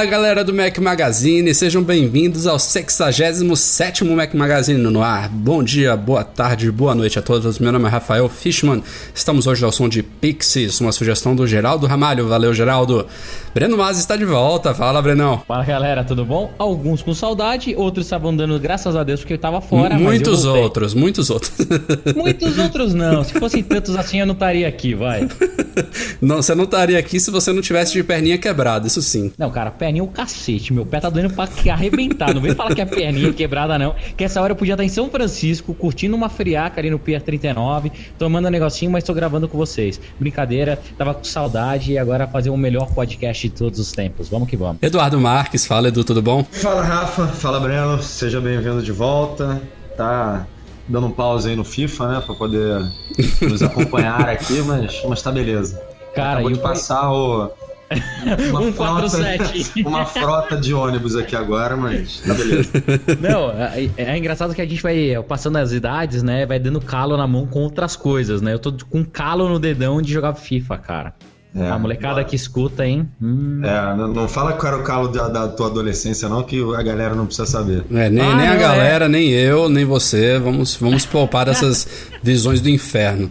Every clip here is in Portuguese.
Fala galera do Mac Magazine, sejam bem-vindos ao 67 Mac Magazine no ar. Bom dia, boa tarde, boa noite a todos. Meu nome é Rafael Fishman. Estamos hoje ao som de Pixies, uma sugestão do Geraldo Ramalho. Valeu, Geraldo. Breno Mas está de volta. Fala, Brenão. Fala galera, tudo bom? Alguns com saudade, outros estavam dando graças a Deus porque eu tava fora. Muitos outros, muitos outros. Muitos outros não. Se fossem tantos assim, eu não estaria aqui, vai. Não, você não estaria aqui se você não tivesse de perninha quebrada, isso sim. Não, cara, perninha é o cacete. Meu pé tá doendo pra arrebentar. Não vem falar que é perninha quebrada, não. Que essa hora eu podia estar em São Francisco, curtindo uma friaca ali no Pier 39, tomando um negocinho, mas tô gravando com vocês. Brincadeira, tava com saudade e agora fazer o melhor podcast de todos os tempos. Vamos que vamos. Eduardo Marques, fala Edu, tudo bom? Fala Rafa, fala Breno, seja bem-vindo de volta. Tá dando um pause aí no FIFA, né, pra poder nos acompanhar aqui, mas, mas tá beleza. Cara, Acabou e de o- passar o. Uma, 147. frota, uma frota de ônibus aqui agora, mas tá beleza. Não, é, é engraçado que a gente vai passando as idades, né? Vai dando calo na mão com outras coisas, né? Eu tô com calo no dedão de jogar FIFA, cara. É, a molecada que escuta, hein? Hum. É, não, não fala que era o calo da, da tua adolescência, não, que a galera não precisa saber. É, nem, Ah, nem a não, galera, nem eu, nem você. Vamos, vamos poupar dessas visões do inferno.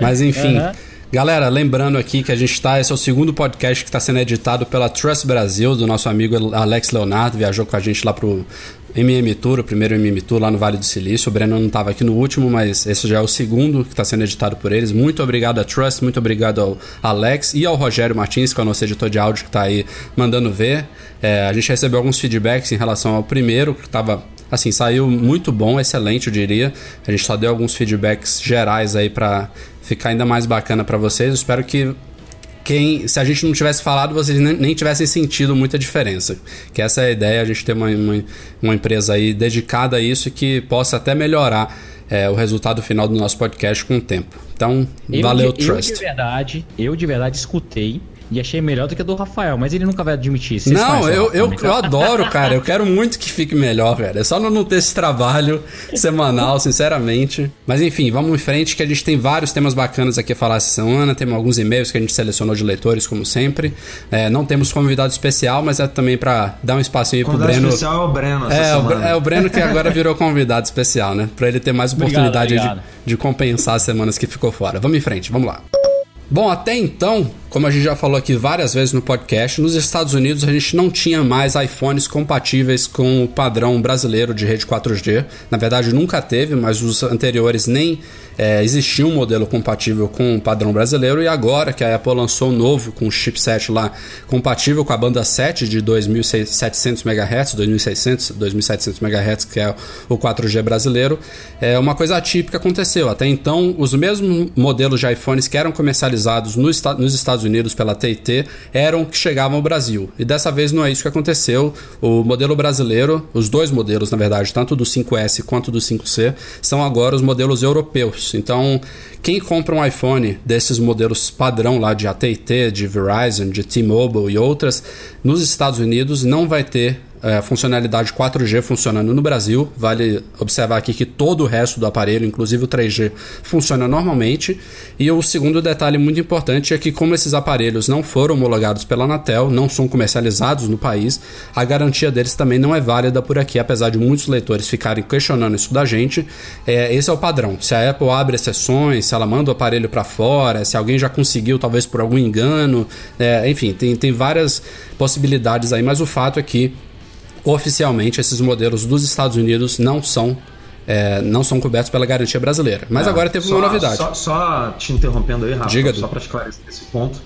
Mas enfim. Aham. Galera, lembrando aqui que a gente está. Esse é o segundo podcast que está sendo editado pela Trust Brasil, do nosso amigo Alex Leonardo, viajou com a gente lá pro MM Tour, o primeiro MM Tour lá no Vale do Silício. O Breno não estava aqui no último, mas esse já é o segundo que está sendo editado por eles. Muito obrigado a Trust, muito obrigado ao Alex e ao Rogério Martins, que é o nosso editor de áudio que está aí mandando ver. É, a gente recebeu alguns feedbacks em relação ao primeiro, que estava assim, saiu muito bom, excelente, eu diria. A gente só deu alguns feedbacks gerais aí para ficar ainda mais bacana para vocês. Eu espero que quem, se a gente não tivesse falado, vocês nem, nem tivessem sentido muita diferença. Que essa é a ideia, a gente ter uma, uma, uma empresa aí dedicada a isso e que possa até melhorar é, o resultado final do nosso podcast com o tempo. Então, Eu valeu, de, Eu Trust. de verdade, eu de verdade escutei e achei melhor do que a do Rafael, mas ele nunca vai admitir. Vocês Não, o eu, eu, eu adoro, cara. Eu quero muito que fique melhor, velho. É só não ter esse trabalho semanal, sinceramente. Mas enfim, vamos em frente que a gente tem vários temas bacanas aqui a falar essa semana. Temos alguns e-mails que a gente selecionou de leitores, como sempre. É, não temos convidado especial, mas é também pra dar um espacinho pro Convidado Breno. especial é o Breno essa É o, Bre- é o Breno que agora virou convidado especial, né? Pra ele ter mais Obrigado, oportunidade de, obrigado. de compensar as semanas que ficou fora. Vamos em frente, vamos lá. Bom, até então, como a gente já falou aqui várias vezes no podcast, nos Estados Unidos a gente não tinha mais iPhones compatíveis com o padrão brasileiro de rede 4G. Na verdade, nunca teve, mas os anteriores nem é, existia um modelo compatível com o padrão brasileiro. E agora que a Apple lançou um novo com o chipset lá compatível com a banda 7 de 2700 MHz, 2600, 2700 MHz, que é o 4G brasileiro, é uma coisa atípica aconteceu. Até então, os mesmos modelos de iPhones que eram comercializados no esta- nos Estados Unidos pela TIT eram que chegavam ao Brasil. E dessa vez não é isso que aconteceu. O modelo brasileiro, os dois modelos, na verdade, tanto do 5S quanto do 5C, são agora os modelos europeus. Então, quem compra um iPhone desses modelos padrão lá de AT&T, de Verizon, de T-Mobile e outras, nos Estados Unidos não vai ter é, funcionalidade 4G funcionando no Brasil. Vale observar aqui que todo o resto do aparelho, inclusive o 3G, funciona normalmente. E o segundo detalhe muito importante é que, como esses aparelhos não foram homologados pela Anatel, não são comercializados no país, a garantia deles também não é válida por aqui, apesar de muitos leitores ficarem questionando isso da gente. É, esse é o padrão. Se a Apple abre exceções, se ela manda o aparelho para fora, se alguém já conseguiu, talvez por algum engano, é, enfim, tem, tem várias possibilidades aí, mas o fato é que oficialmente esses modelos dos Estados Unidos não são é, não são cobertos pela garantia brasileira. Mas É, agora teve só- uma novidade. Só, só te interrompendo aí, Rafa, Diga, só para esclarecer esse ponto,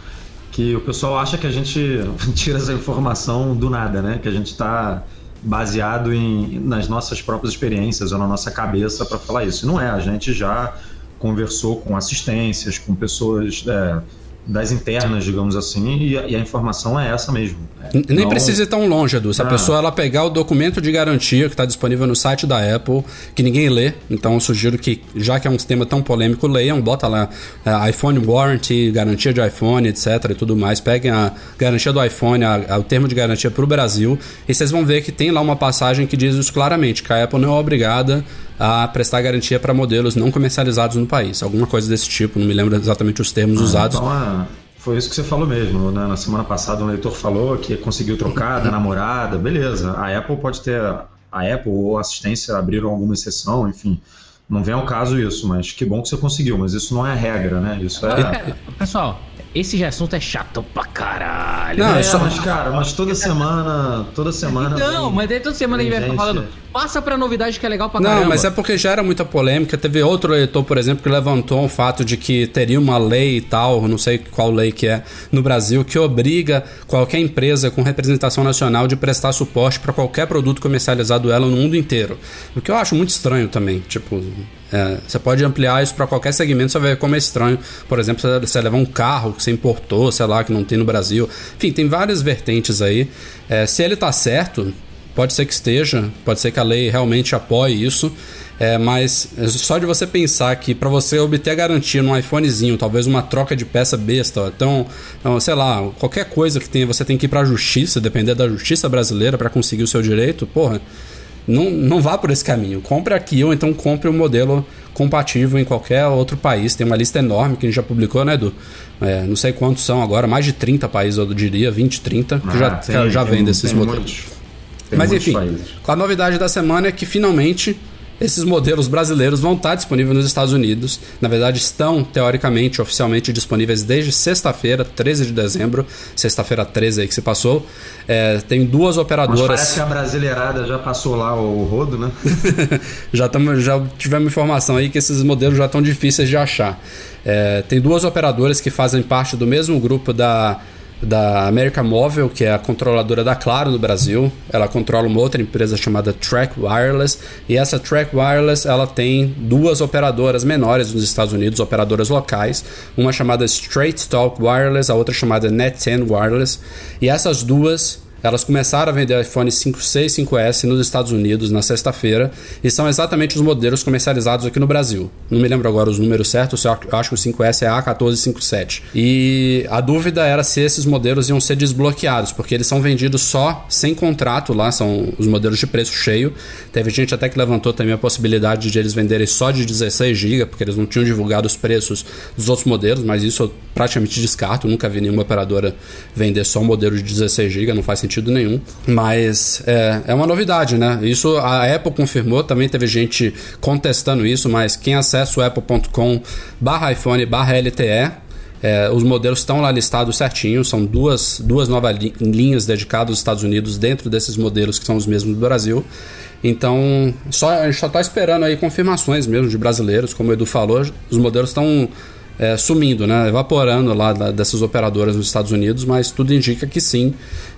que o pessoal acha que a gente tira essa informação do nada, né? Que a gente está baseado em, nas nossas próprias experiências ou na nossa cabeça para falar isso. Não é, a gente já conversou com assistências, com pessoas é, das internas, digamos assim, e a, e a informação é essa mesmo. É, N- Nem não- precisa ir tão longe, Edu. Se a Ah. pessoa ela pegar o documento de garantia que está disponível no site da Apple, que ninguém lê, então eu sugiro que, já que é um tema tão polêmico, leiam, bota lá é, iPhone Warranty, garantia de iPhone, etc. e tudo mais. Peguem a garantia do iPhone, a- a- o termo de garantia para o Brasil, e vocês vão ver que tem lá uma passagem que diz isso claramente, que a Apple não é obrigada a prestar garantia para modelos não comercializados no país. Alguma coisa desse tipo, não me lembro exatamente os termos usados. Então, ah, foi isso que você falou mesmo. Né? Na semana passada, um leitor falou que conseguiu trocar da namorada. Beleza. A Apple pode ter. A Apple ou a assistência abriram alguma exceção, enfim. Não vem ao caso isso, mas que bom que você conseguiu. Mas isso não é regra, né? Isso é. Cara, pessoal, esse assunto é chato pra caralho. Não, né? é só- mas, cara, mas toda semana. Toda semana. Não, mas daí toda semana a gente vai falando. Passa pra novidade que é legal pra Não, caramba. mas é porque gera muita polêmica. Teve outro leitor, por exemplo, que levantou o fato de que teria uma lei e tal, não sei qual lei que é, no Brasil, que obriga qualquer empresa com representação nacional de prestar suporte para qualquer produto comercializado ela no mundo inteiro. O que eu acho muito estranho também. Tipo, é, você pode ampliar isso para qualquer segmento, você vai ver como é estranho. Por exemplo, você, você levar um carro que você importou, sei lá, que não tem no Brasil. Enfim, tem várias vertentes aí. É, se ele tá certo, Pode ser que esteja, pode ser que a lei realmente apoie isso, é, mas só de você pensar que para você obter a garantia num iPhonezinho, talvez uma troca de peça besta, então, então, sei lá, qualquer coisa que tenha, você tem que ir para a justiça, depender da justiça brasileira para conseguir o seu direito, porra, não, não vá por esse caminho. Compre aqui ou então compre um modelo compatível em qualquer outro país. Tem uma lista enorme que a gente já publicou, né, Edu? É, não sei quantos são agora, mais de 30 países, eu diria, 20, 30, que já, Ah, tem- já tem- vende esses modelos. muitos- Mas enfim, a novidade da semana é que finalmente esses modelos brasileiros vão estar disponíveis nos Estados Unidos. Na verdade, estão teoricamente, oficialmente disponíveis desde sexta-feira, 13 de dezembro, sexta-feira 13 aí que se passou. É, tem duas Mas operadoras. parece que a brasileirada já passou lá o rodo, né? já, tamo, já tivemos informação aí que esses modelos já estão difíceis de achar. É, tem duas operadoras que fazem parte do mesmo grupo da, da América Móvel, que é a controladora da Claro no Brasil. Ela controla uma outra empresa chamada Track Wireless. E essa Track Wireless ela tem duas operadoras menores nos Estados Unidos, operadoras locais. Uma chamada Straight Talk Wireless, a outra chamada Net10 Wireless. E essas duas elas começaram a vender iPhone 5C e 5S nos Estados Unidos na sexta-feira e são exatamente os modelos comercializados aqui no Brasil. Não me lembro agora os números certos, eu acho que o 5S é A1457. E a dúvida era se esses modelos iam ser desbloqueados, porque eles são vendidos só sem contrato lá, são os modelos de preço cheio. Teve gente até que levantou também a possibilidade de eles venderem só de 16 GB, porque eles não tinham divulgado os preços dos outros modelos, mas isso eu praticamente descarto, nunca vi nenhuma operadora vender só um modelo de 16 GB, não faz sentido nenhum. Mas é, é uma novidade, né? Isso a Apple confirmou, também teve gente contestando isso, mas quem acessa o apple.com barra iPhone barra LTE é, os modelos estão lá listados certinho, são duas, duas novas li- linhas dedicadas aos Estados Unidos dentro desses modelos que são os mesmos do Brasil. Então, só, a gente só está esperando aí confirmações mesmo de brasileiros, como o Edu falou, os modelos estão é, sumindo, né, evaporando lá da- dessas operadoras nos Estados Unidos, mas tudo indica que sim,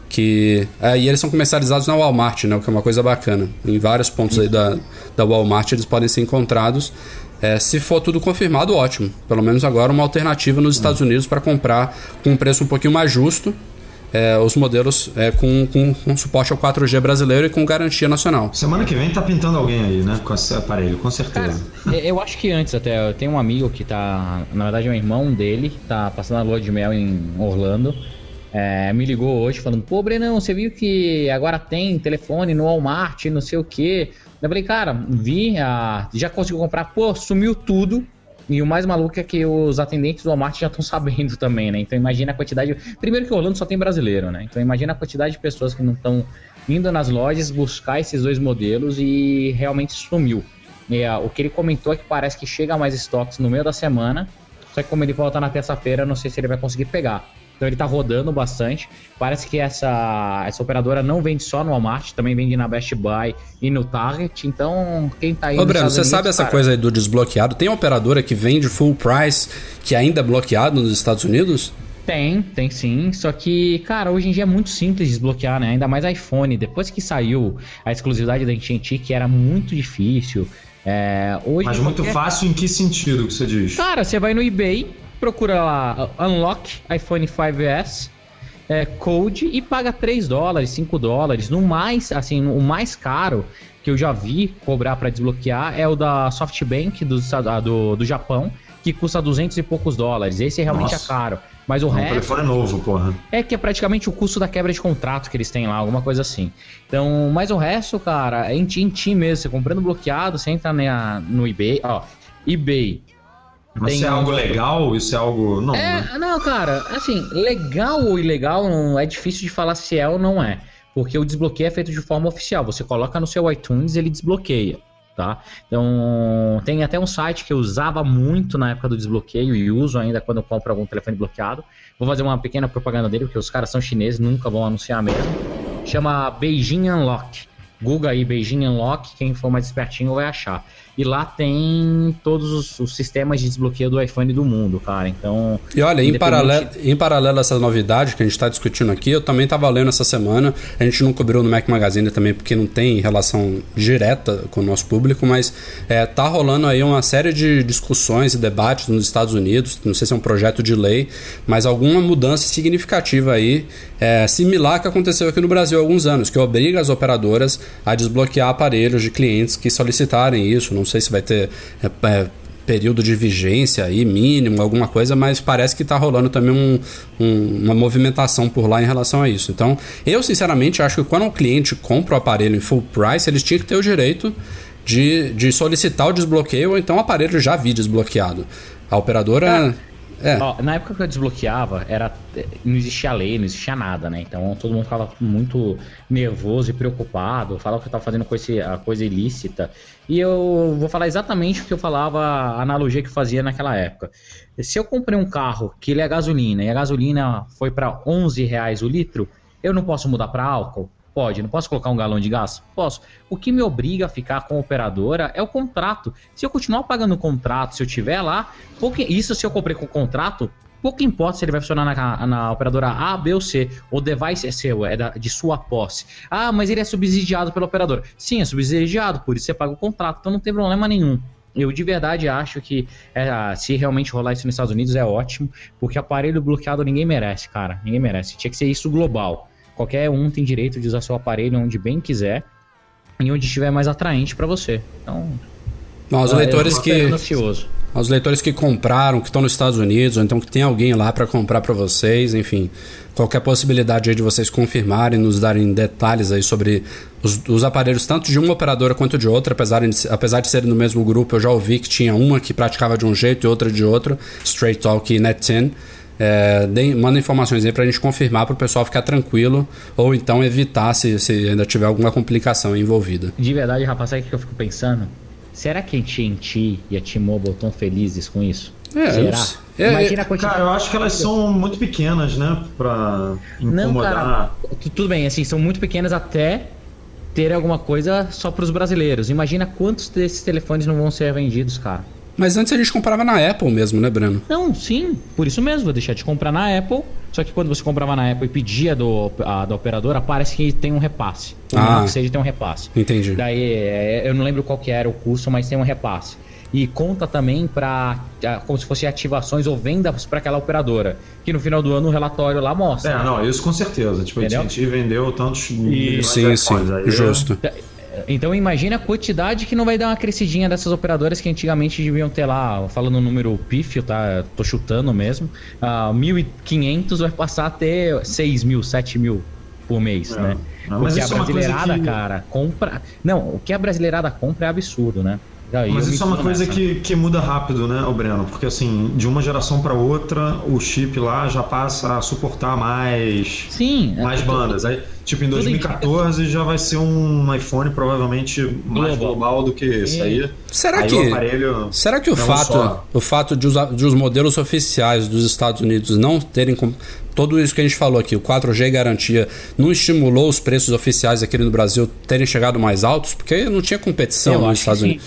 que é, e eles são comercializados na Walmart, né, o que é uma coisa bacana. Em vários pontos aí da, da Walmart eles podem ser encontrados. É, se for tudo confirmado, ótimo. Pelo menos agora uma alternativa nos Estados Unidos para comprar com um preço um pouquinho mais justo é, os modelos é, com, com, com suporte ao 4G brasileiro e com garantia nacional. Semana que vem tá pintando alguém aí, né? Com esse aparelho, com certeza. É, Eu acho que antes até, eu tenho um amigo que tá, na verdade é um irmão dele, tá passando a lua de mel em Orlando. É, me ligou hoje falando, pô, Brenão, você viu que agora tem telefone no Walmart, não sei o que. Eu falei, cara, vi, já conseguiu comprar, pô, sumiu tudo. E o mais maluco é que os atendentes do Walmart já estão sabendo também, né? Então imagina a quantidade. Primeiro que Orlando só tem brasileiro, né? Então imagina a quantidade de pessoas que não estão indo nas lojas buscar esses dois modelos e realmente sumiu. E, ah, o que ele comentou é que parece que chega mais estoques no meio da semana. Só que como ele volta na terça-feira, não sei se ele vai conseguir pegar. Então ele tá rodando bastante. Parece que essa, essa operadora não vende só no Walmart, também vende na Best Buy e no Target. Então, quem tá aí. Ô, Breno, você Unidos, sabe essa cara... coisa aí do desbloqueado? Tem operadora que vende full price que ainda é bloqueado nos Estados Unidos? Tem, tem sim. Só que, cara, hoje em dia é muito simples desbloquear, né? Ainda mais iPhone. Depois que saiu a exclusividade da AT&T, que era muito difícil. É, hoje Mas muito qualquer... fácil em que sentido que você diz? Cara, você vai no eBay, procura lá Unlock iPhone 5S, é, Code e paga 3 dólares, 5 dólares. No mais, assim, o mais caro que eu já vi cobrar para desbloquear é o da SoftBank do, do, do Japão, que custa 200 e poucos dólares. Esse realmente é Nossa. é caro. Mas o resto. O telefone é novo, porra. É que é praticamente o custo da quebra de contrato que eles têm lá, alguma coisa assim. Então, mas o resto, cara, é em ti, em ti mesmo. Você comprando bloqueado, você entra na, no eBay. Ó, eBay. Mas tem... isso é algo legal? Isso é algo. Não, é, né? não, cara, assim, legal ou ilegal não é difícil de falar se é ou não é. Porque o desbloqueio é feito de forma oficial. Você coloca no seu iTunes ele desbloqueia tá? Então, tem até um site que eu usava muito na época do desbloqueio e uso ainda quando eu compro algum telefone bloqueado. Vou fazer uma pequena propaganda dele, porque os caras são chineses, nunca vão anunciar mesmo. Chama Beijing Unlock. Google aí Beijing Unlock, quem for mais espertinho vai achar. E lá tem todos os, os, sistemas de desbloqueio do iPhone do mundo, cara. Então. E olha, em, paralelo, em paralelo a essa novidade que a gente está discutindo aqui, eu também estava lendo essa semana. A gente não cobriu no Mac Magazine também, porque não tem relação direta com o nosso público, mas é, tá rolando aí uma série de discussões e debates nos Estados Unidos. Não sei se é um projeto de lei, mas alguma mudança significativa aí, é, similar que aconteceu aqui no Brasil há alguns anos, que obriga as operadoras a desbloquear aparelhos de clientes que solicitarem isso. Não sei se vai ter é, período de vigência aí, mínimo, alguma coisa, mas parece que está rolando também um, um, uma movimentação por lá em relação a isso. Então, eu sinceramente acho que quando o cliente compra o aparelho em full price, eles tinham que ter o direito de, de solicitar o desbloqueio ou então o aparelho já vir desbloqueado. A operadora. É. É. Ó, na época que eu desbloqueava, era, não existia lei, não existia nada, né? Então todo mundo ficava muito nervoso e preocupado, falava que eu tava fazendo coisa, coisa ilícita. E eu vou falar exatamente o que eu falava, a analogia que eu fazia naquela época. Se eu comprei um carro que ele é gasolina e a gasolina foi para 11 reais o litro, eu não posso mudar para álcool? Pode. Não posso colocar um galão de gás? Posso. O que me obriga a ficar com a operadora é o contrato. Se eu continuar pagando o contrato, se eu tiver lá, pouco, isso se eu comprei com o contrato, pouco importa se ele vai funcionar na, na, operadora A, B ou C. O device é seu, é da, de sua posse. Ah, mas ele é subsidiado pela operadora. Sim, é subsidiado, por isso você paga o contrato, então não tem problema nenhum. Eu de verdade acho que é, se realmente rolar isso nos Estados Unidos é ótimo, porque aparelho bloqueado ninguém merece, cara. Ninguém merece. Tinha que ser isso global. Qualquer um tem direito de usar seu aparelho onde bem quiser e onde estiver mais atraente para você. Então, não, os leitores que os leitores que compraram, que estão nos Estados Unidos, ou então que tem alguém lá para comprar para vocês, enfim, qualquer possibilidade de vocês confirmarem, nos darem detalhes aí sobre os, os, aparelhos tanto de uma operadora quanto de outra, apesar de, apesar de serem no mesmo grupo, eu já ouvi que tinha uma que praticava de um jeito e outra de outro, Straight Talk e Net10. É, manda informações aí pra gente confirmar pro pessoal ficar tranquilo ou então evitar se, se ainda tiver alguma complicação envolvida. De verdade, rapaz, sabe o que eu fico pensando? Será que a TNT e a T-Mobile estão felizes com isso? É, Será? É, Imagina a quantidade... Cara, eu acho que elas são muito pequenas, né? Pra incomodar. Não, cara, tudo bem, assim, são muito pequenas até ter alguma coisa só para os brasileiros. Imagina quantos desses telefones não vão ser vendidos, cara. Mas antes a gente comprava na Apple mesmo, né, Breno? Não, sim. Por isso mesmo, vou deixar de comprar na Apple. Só que quando você comprava na Apple e pedia do, a, da operadora, parece que tem um repasse. O ah, que seja tem um repasse. Entendi. Daí, é, eu não lembro qual que era o custo, mas tem um repasse. E conta também para como se fossem ativações ou vendas para aquela operadora. Que no final do ano o relatório lá mostra. É, não, isso com certeza. Tipo, Entendeu? a gente vendeu tantos. E... Sim, sim. Aí, Justo. É... Então imagina a quantidade que não vai dar uma crescidinha dessas operadoras que antigamente deviam ter lá, falando o número pífio, tá? Tô chutando mesmo. Uh, 1.500 vai passar a ter 6 mil, 7 mil por mês, é. né? Não, Porque a é brasileirada, é que... cara, compra. Não, o que a brasileirada compra é absurdo, né? Mas isso é uma coisa que, que muda rápido, né, o Breno? Porque assim, de uma geração para outra, o chip lá já passa a suportar mais, Sim, mais é bandas. Aí Tipo, em 2014 já vai ser um iPhone provavelmente mais global do que esse aí. Será aí que, o aparelho será que o fato, só- o fato de os, de os modelos oficiais dos Estados Unidos não terem com- tudo isso que a gente falou aqui, o 4G garantia, não estimulou os preços oficiais aqui no Brasil terem chegado mais altos? Porque não tinha competição Eu nos Estados sim.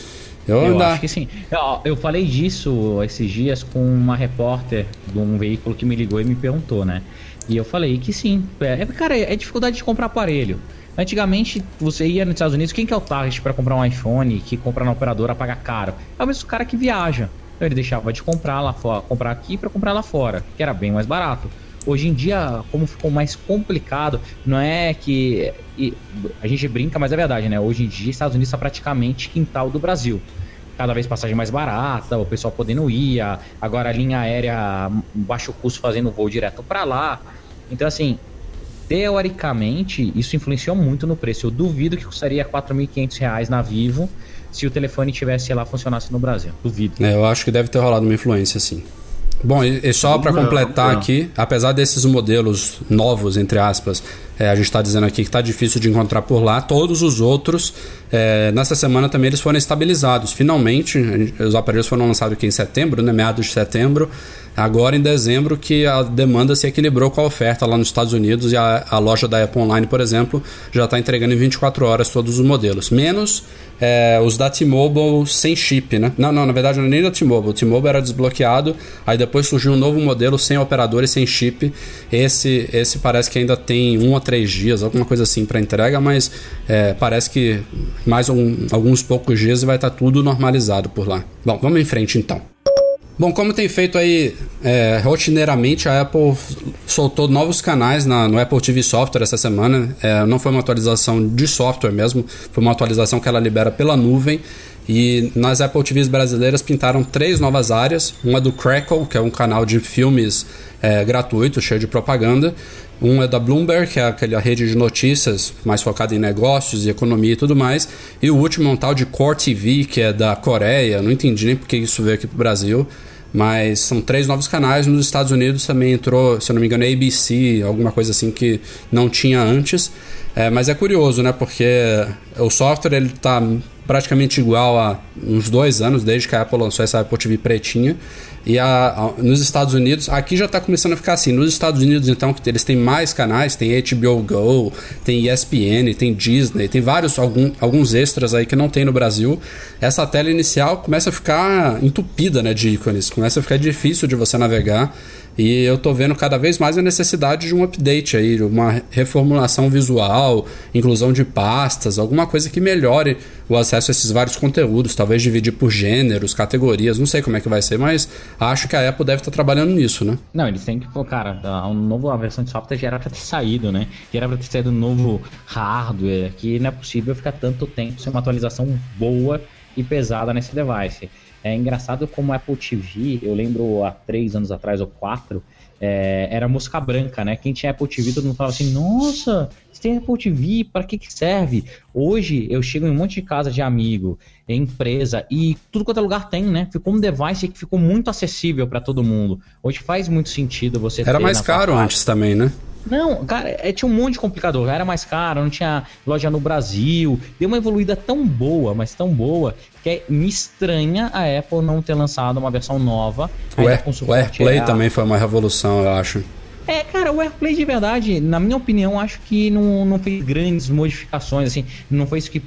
Eu, Eu acho que sim. Eu, eu falei disso esses dias com uma repórter de um veículo que me ligou e me perguntou, né? E eu falei que sim. É, é- cara, é dificuldade de comprar aparelho. Antigamente, você ia nos Estados Unidos, quem que é o target para comprar um iPhone que compra na operadora paga caro? É o mesmo cara que viaja. Então ele deixava de comprar lá fora, comprar aqui para comprar lá fora, que era bem mais barato. Hoje em dia, como ficou mais complicado, não é que e a gente brinca, mas é verdade, né? Hoje em dia, Estados Unidos está praticamente quintal do Brasil cada vez passagem mais barata, o pessoal podendo ir, a- agora a linha aérea baixo custo fazendo voo direto para lá. Então assim, teoricamente isso influenciou muito no preço. Eu duvido que custaria 4.500 reais na Vivo se o telefone tivesse lá funcionasse no Brasil. Duvido. É, eu acho que deve ter rolado uma influência, sim. Bom, e, e só para completar não. aqui, apesar desses modelos novos, entre aspas, é, a gente está dizendo aqui que está difícil de encontrar por lá, todos os outros, é, nessa semana também eles foram estabilizados. Finalmente, os aparelhos foram lançados aqui em setembro, né, meados de setembro. Agora em dezembro que a demanda se equilibrou com a oferta lá nos Estados Unidos e a, a loja da Apple Online, por exemplo, já está entregando em 24 horas todos os modelos. Menos é, os da T-Mobile sem chip, né? Não, não, na verdade não é nem da T-Mobile. O T-Mobile era desbloqueado, aí depois surgiu um novo modelo sem operador e sem chip. Esse, esse parece que ainda tem um a três dias, alguma coisa assim para entrega, mas é, parece que mais um- alguns poucos dias vai estar tudo normalizado por lá. Bom, vamos em frente então. Bom, como tem feito aí é, rotineiramente, a Apple soltou novos canais na- no Apple TV Software essa semana. É, não foi uma atualização de software mesmo, foi uma atualização que ela libera pela nuvem. E nas Apple TVs brasileiras pintaram três novas áreas. Uma do Crackle, que é um canal de filmes é, gratuito, cheio de propaganda. Um é da Bloomberg, que é aquela rede de notícias mais focada em negócios e economia e tudo mais. E o último é um tal de Core TV, que é da Coreia. Não entendi nem porque isso veio aqui pro Brasil. Mas são três novos canais. Nos Estados Unidos também entrou, se eu não me engano, ABC, alguma coisa assim que não tinha antes. É, mas é curioso, né? Porque o software ele tá praticamente igual a uns dois anos, desde que a Apple lançou essa Apple TV pretinha. E a, a- nos Estados Unidos, aqui já está começando a ficar assim. Nos Estados Unidos, então, que eles têm mais canais, tem HBO Go, tem ESPN, tem Disney, tem vários, algum, alguns extras aí que não tem no Brasil. Essa tela inicial começa a ficar entupida né, de ícones, começa a ficar difícil de você navegar. E eu tô vendo cada vez mais a necessidade de um update aí, uma reformulação visual, inclusão de pastas, alguma coisa que melhore o acesso a esses vários conteúdos, talvez dividir por gêneros, categorias, não sei como é que vai ser, mas acho que a Apple deve estar trabalhando nisso, né? Não, eles têm que, pô, cara, a, um novo, a versão de software já era pra ter saído, né? Já era pra ter saído um novo hardware, que não é possível ficar tanto tempo sem uma atualização boa e pesada nesse device. É engraçado como a Apple TV, eu lembro há três anos atrás ou quatro, é, era mosca branca, né? Quem tinha Apple TV, todo mundo falava assim, nossa, você tem Apple TV, para que que serve? Hoje eu chego em um monte de casa de amigo, em empresa, e tudo quanto é lugar tem, né? Ficou um device que ficou muito acessível para todo mundo. Hoje faz muito sentido você Era mais caro antes também, né? Não, cara, é, tinha um monte de complicador. Era mais caro, não tinha loja no Brasil. Deu uma evoluída tão boa, mas tão boa, que é- me estranha a Apple não ter lançado uma versão nova. O, Air- com o AirPlay também foi uma revolução, eu acho. É, cara, o AirPlay de verdade, na minha opinião, acho que não, não fez grandes modificações, assim, não foi isso que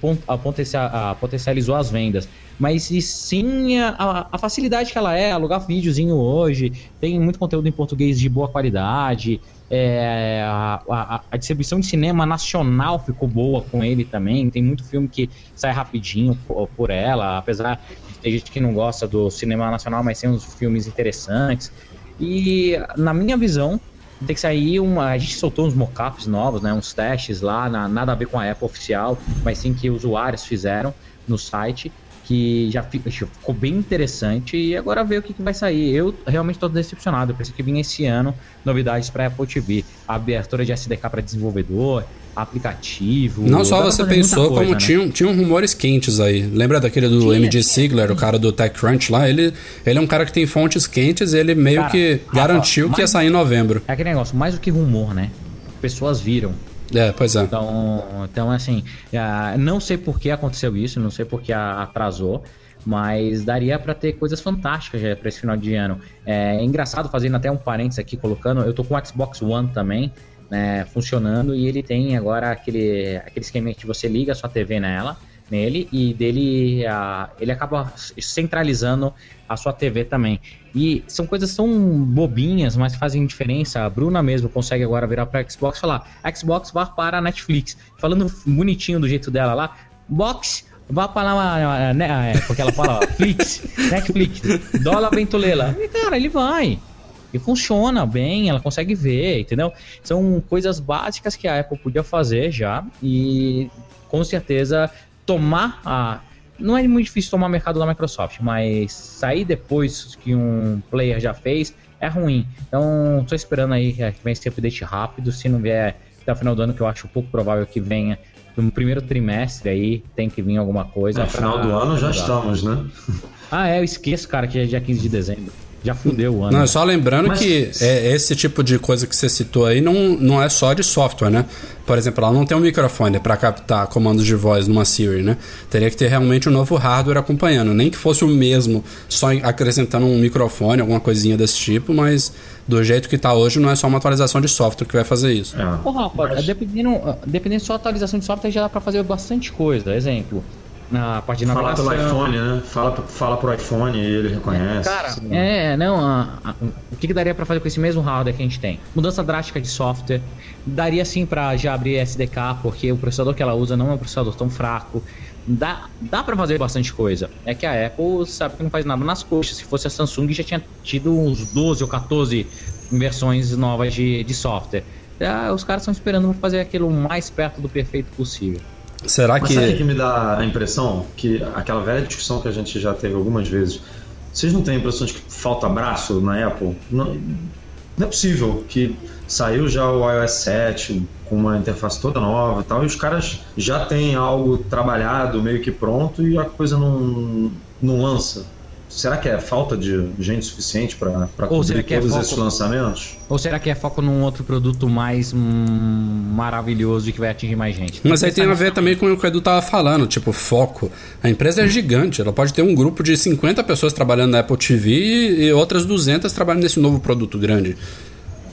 a a potencializou as vendas. Mas e sim a, a- facilidade que ela é, alugar videozinho hoje, tem muito conteúdo em português de boa qualidade, é, a, a- a distribuição de cinema nacional ficou boa com ele também, tem muito filme que sai rapidinho por, por ela, apesar de ter gente que não gosta do cinema nacional, mas tem uns filmes interessantes. E na minha visão, tem que sair uma. A gente soltou uns mockups novos, né? Uns testes lá, na- nada a ver com a Apple oficial, mas sim que usuários fizeram no site. Que já fi- ficou bem interessante e agora ver o que, que vai sair. Eu realmente estou decepcionado. Eu pensei que vinha esse ano novidades para Apple TV, abertura de SDK para desenvolvedor, aplicativo. Não só você pensou, coisa, como né? tinham, tinham rumores quentes aí. Lembra daquele do Tinha, MD. Sigler, o cara do TechCrunch lá? Ele, ele é um cara que tem fontes quentes e ele meio Cara, que Rafa, garantiu que ia sair em novembro. É aquele negócio, mais do que rumor, né? Pessoas viram. É, pois é. Então, então assim, uh, não sei por que aconteceu isso, não sei por que atrasou, mas daria para ter coisas fantásticas já para esse final de ano. É, é, engraçado, fazendo até um parênteses aqui, colocando, eu tô com o Xbox One também, né, funcionando, e ele tem agora aquele, aquele esquema que você liga a sua TV nela, nele e dele a, ele acaba centralizando a sua TV também. E são coisas tão bobinhas, mas fazem diferença. A Bruna mesmo consegue agora virar para Xbox e falar: Xbox vá para a Netflix. Falando bonitinho do jeito dela lá, Box vá para lá, né, é, porque ela fala Flix, Netflix, dólar ventolela. E cara, ele vai. E funciona bem, ela consegue ver, entendeu? São coisas básicas que a Apple podia fazer já e com certeza tomar a. Não é muito difícil tomar o mercado da Microsoft, mas sair depois que um player já fez é ruim. Então, estou esperando aí que venha esse update rápido. Se não vier até o final do ano, que eu acho pouco provável que venha, no primeiro trimestre aí tem que vir alguma coisa. No é, final do ano já estamos, né? Ah, é, eu esqueço, cara, que é dia 15 de dezembro. Já fudeu o ano. Não, só lembrando Mas... que é, esse tipo de coisa que você citou aí não, não é só de software, né? Por exemplo, ela não tem um microfone para captar comandos de voz numa Siri, né? Teria que ter realmente um novo hardware acompanhando. Nem que fosse o mesmo, só acrescentando um microfone, alguma coisinha desse tipo, mas do jeito que está hoje, não é só uma atualização de software que vai fazer isso. É. Porra, rapaz, dependendo, dependendo só da atualização de software, já dá para fazer bastante coisa. Exemplo, na parte de navegação. Fala pelo iPhone, né? Fala, fala pro iPhone e ele reconhece. Cara, é, não, a, a, o que, que daria para fazer com esse mesmo hardware que a gente tem? Mudança drástica de software. Daria sim para já abrir SDK, porque o processador que ela usa não é um processador tão fraco. Dá, dá para fazer bastante coisa. É que a Apple sabe que não faz nada nas coxas. Se fosse a Samsung, já tinha tido uns 12 ou 14 versões novas de, de software. Já, os caras estão esperando fazer aquilo mais perto do perfeito possível. Será Mas que. Sabe que me dá a impressão que aquela velha discussão que a gente já teve algumas vezes. Vocês não têm a impressão de que falta braço na Apple? Não, não é possível que saiu já o iOS 7 com uma interface toda nova e tal, e os caras já têm algo trabalhado, meio que pronto, e a coisa não, não lança. Será que é falta de gente suficiente para cobrir é todos é esses lançamentos? Ou será que é foco num outro produto mais hum, maravilhoso e que vai atingir mais gente? Mas aí tem a ver também com o que o Edu tava falando, tipo, foco. A empresa é gigante, ela pode ter um grupo de 50 pessoas trabalhando na Apple TV e outras 200 trabalhando nesse novo produto grande.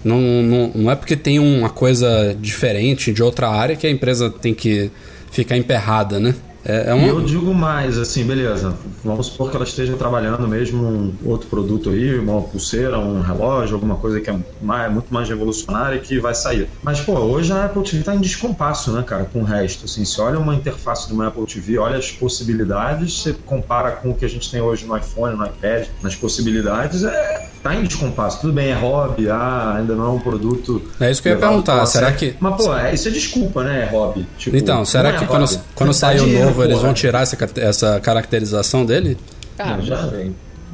Não, não, não é porque tem uma coisa diferente de outra área que a empresa tem que ficar emperrada, né? É, é uma... E eu digo mais, assim, beleza, vamos supor que ela esteja trabalhando mesmo um outro produto aí, uma pulseira, um relógio, alguma coisa que é mais, muito mais revolucionária e que vai sair. Mas, pô, hoje a Apple TV está em descompasso, né, cara, com o resto. Assim, se olha uma interface de uma Apple TV, olha as possibilidades, você compara com o que a gente tem hoje no iPhone, no iPad, nas possibilidades, é, tá em descompasso. Tudo bem, é hobby, ah, ainda não é um produto. É isso que eu ia perguntar, será que. Mas, pô, é, isso é desculpa, né? É hobby. Tipo, então, será que é quando, quando sair o novo eles vão tirar essa, essa caracterização dele? Cara, já,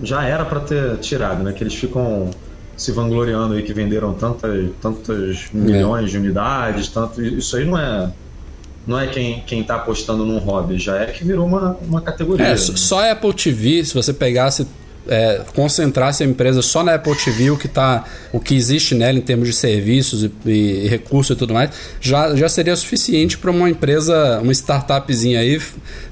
já era para ter tirado, né? Que eles ficam se vangloriando aí que venderam tantas, tantas é. milhões de unidades, tanto. Isso aí não é não é quem, quem tá apostando num hobby, já é que virou uma, uma categoria. É, né? só Apple TV, se você pegasse é, concentrasse a empresa só na Apple TV, o que, tá, o que existe nela em termos de serviços e, e recursos e tudo mais, já, já seria suficiente para uma empresa, uma startupzinha aí,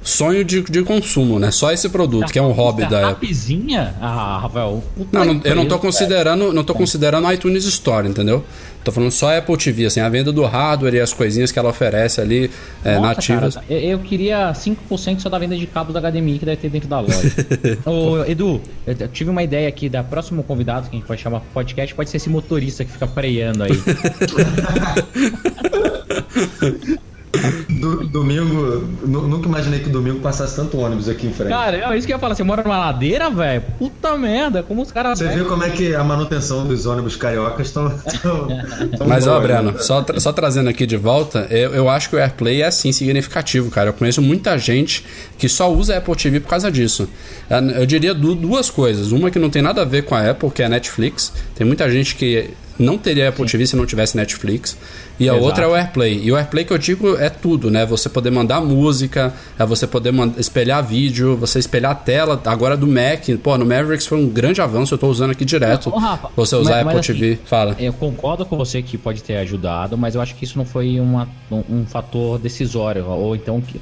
sonho de, de consumo, né? Só esse produto, que é um hobby da Apple. Startupzinha? Ah, Rafael. Não, não, eu não tô considerando, não tô considerando iTunes Store, entendeu? Tô falando só Apple TV, assim, a venda do hardware e as coisinhas que ela oferece ali é, Nossa, nativas. Cara, eu queria 5% só da venda de cabos da HDMI que deve ter dentro da loja. Ô, Edu, eu tive uma ideia aqui da próximo convidado que a gente pode chamar podcast, pode ser esse motorista que fica freando aí. Do, domingo, nunca imaginei que domingo passasse tanto ônibus aqui em frente. Cara, é isso que eu ia falar. Você mora numa ladeira, velho? Puta merda, como os caras. Você viu como é que a manutenção dos ônibus cariocas estão. Mas, ó, Breno, só, só trazendo aqui de volta, eu, eu acho que o AirPlay é assim significativo, cara. Eu conheço muita gente que só usa Apple TV por causa disso. Eu diria duas coisas. Uma que não tem nada a ver com a Apple, que é a Netflix. Tem muita gente que não teria Apple Sim. TV se não tivesse Netflix. E a Exato. outra é o AirPlay. E o AirPlay que eu digo é tudo, né? Você poder mandar música, é você poder espelhar vídeo, você espelhar a tela. Agora do Mac, pô, no Mavericks foi um grande avanço, eu tô usando aqui direto. Ô, Rafa, você usar mas, Apple mas, TV. Assim, Fala. Eu concordo com você que pode ter ajudado, mas eu acho que isso não foi uma, um, um fator decisório. Ou então que,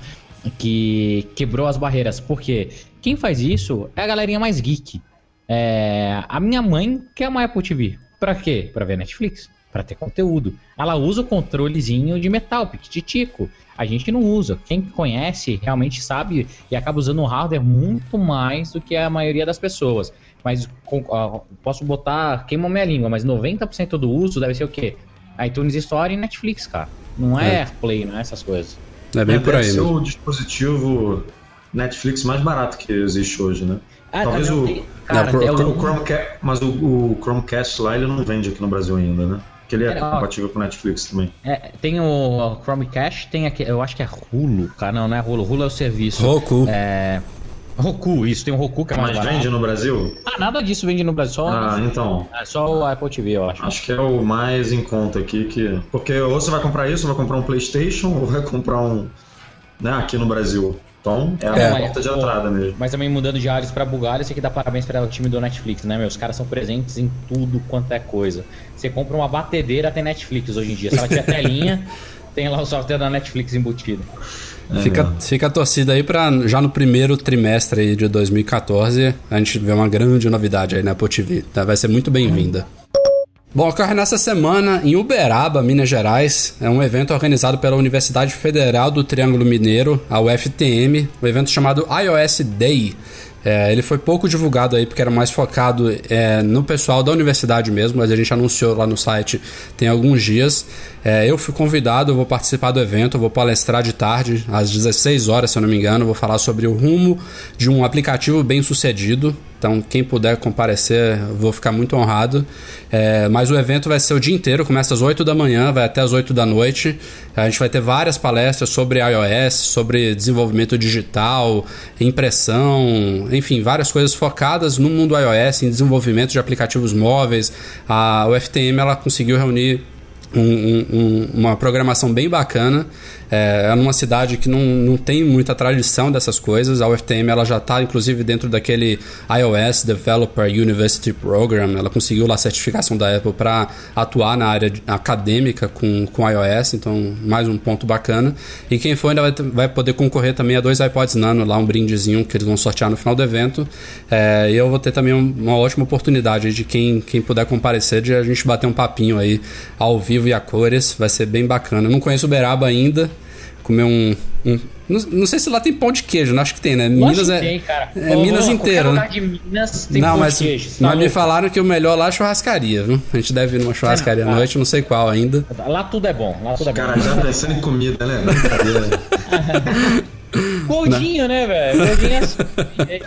que quebrou as barreiras. Porque quem faz isso é a galerinha mais geek. É, a minha mãe quer uma Apple TV. Pra quê? Pra ver Netflix para ter conteúdo. Ela usa o controlezinho de metal, piquititico. A gente não usa. Quem conhece realmente sabe e acaba usando o hardware muito mais do que a maioria das pessoas. Mas com, posso botar, queima minha língua, mas 90% do uso deve ser o quê? iTunes Store e Netflix, cara. Não é, é. AirPlay, não é essas coisas. É bem é, por aí. Deve ser o dispositivo Netflix mais barato que existe hoje, né? Ah, Talvez não, o, tem... Cara, não, o, o, Chromecast, mas o, o Chromecast lá ele não vende aqui no Brasil ainda, né? Que ele é, é compatível com Netflix também. É, tem o Chromecast, tem aqui, eu acho que é Hulu, cara, não, não é Hulu, Hulu é o serviço. Roku. É, Roku, isso, tem um Roku que é mais Mas vende no Brasil? Ah, nada disso vende no Brasil, só, ah, então. É só o Apple TV, eu acho. Acho que é o mais em conta aqui, que... porque ou você vai comprar isso, vai comprar um Playstation, ou vai comprar um, né, aqui no Brasil. Então, é a é. porta de entrada mesmo. Mas também mudando de áreas para Bulgária, você que dá parabéns para o time do Netflix, né, meu? Os caras são presentes em tudo quanto é coisa. Você compra uma batedeira, tem Netflix hoje em dia. Se ela tiver telinha, tem lá o software da Netflix embutido. É fica, fica a torcida aí para já no primeiro trimestre aí de 2014 a gente ver uma grande novidade aí na Apple TV. Tá? Vai ser muito bem-vinda. Bom, ocorre nessa semana em Uberaba, Minas Gerais. É um evento organizado pela Universidade Federal do Triângulo Mineiro, a UFTM, um evento chamado iOS Day. É, ele foi pouco divulgado aí porque era mais focado é, no pessoal da universidade mesmo, mas a gente anunciou lá no site tem alguns dias. É, eu fui convidado, eu vou participar do evento, vou palestrar de tarde, às 16 horas, se eu não me engano, vou falar sobre o rumo de um aplicativo bem sucedido. Então, quem puder comparecer, vou ficar muito honrado. É, mas o evento vai ser o dia inteiro, começa às 8 da manhã, vai até às 8 da noite. A gente vai ter várias palestras sobre iOS, sobre desenvolvimento digital, impressão, enfim, várias coisas focadas no mundo iOS, em desenvolvimento de aplicativos móveis. A UFTM ela conseguiu reunir um, um, uma programação bem bacana. É, é numa cidade que não, não tem muita tradição dessas coisas. A UFTM ela já está, inclusive, dentro daquele iOS Developer University Program. Ela conseguiu lá a certificação da Apple para atuar na área acadêmica com, com iOS. Então, mais um ponto bacana. E quem for ainda vai, vai poder concorrer também a dois iPods Nano, lá um brindezinho que eles vão sortear no final do evento. É, e eu vou ter também uma ótima oportunidade de quem, quem puder comparecer, de a gente bater um papinho aí ao vivo e a cores. Vai ser bem bacana. Eu não conheço Uberaba ainda comer um. um não, não, sei se lá tem pão de queijo, não acho que tem, né? Minas é. Tem, cara. É Ô, Minas inteira. Né? de Minas tem não, pão mas, de queijo. Tá mas me falaram que o melhor lá é churrascaria, viu? A gente deve ir numa churrascaria à noite, não sei qual ainda. Lá tudo é bom. Lá tudo é cara, bom. já pensando em comida, né? Gordinho, né, velho? Gordinho é.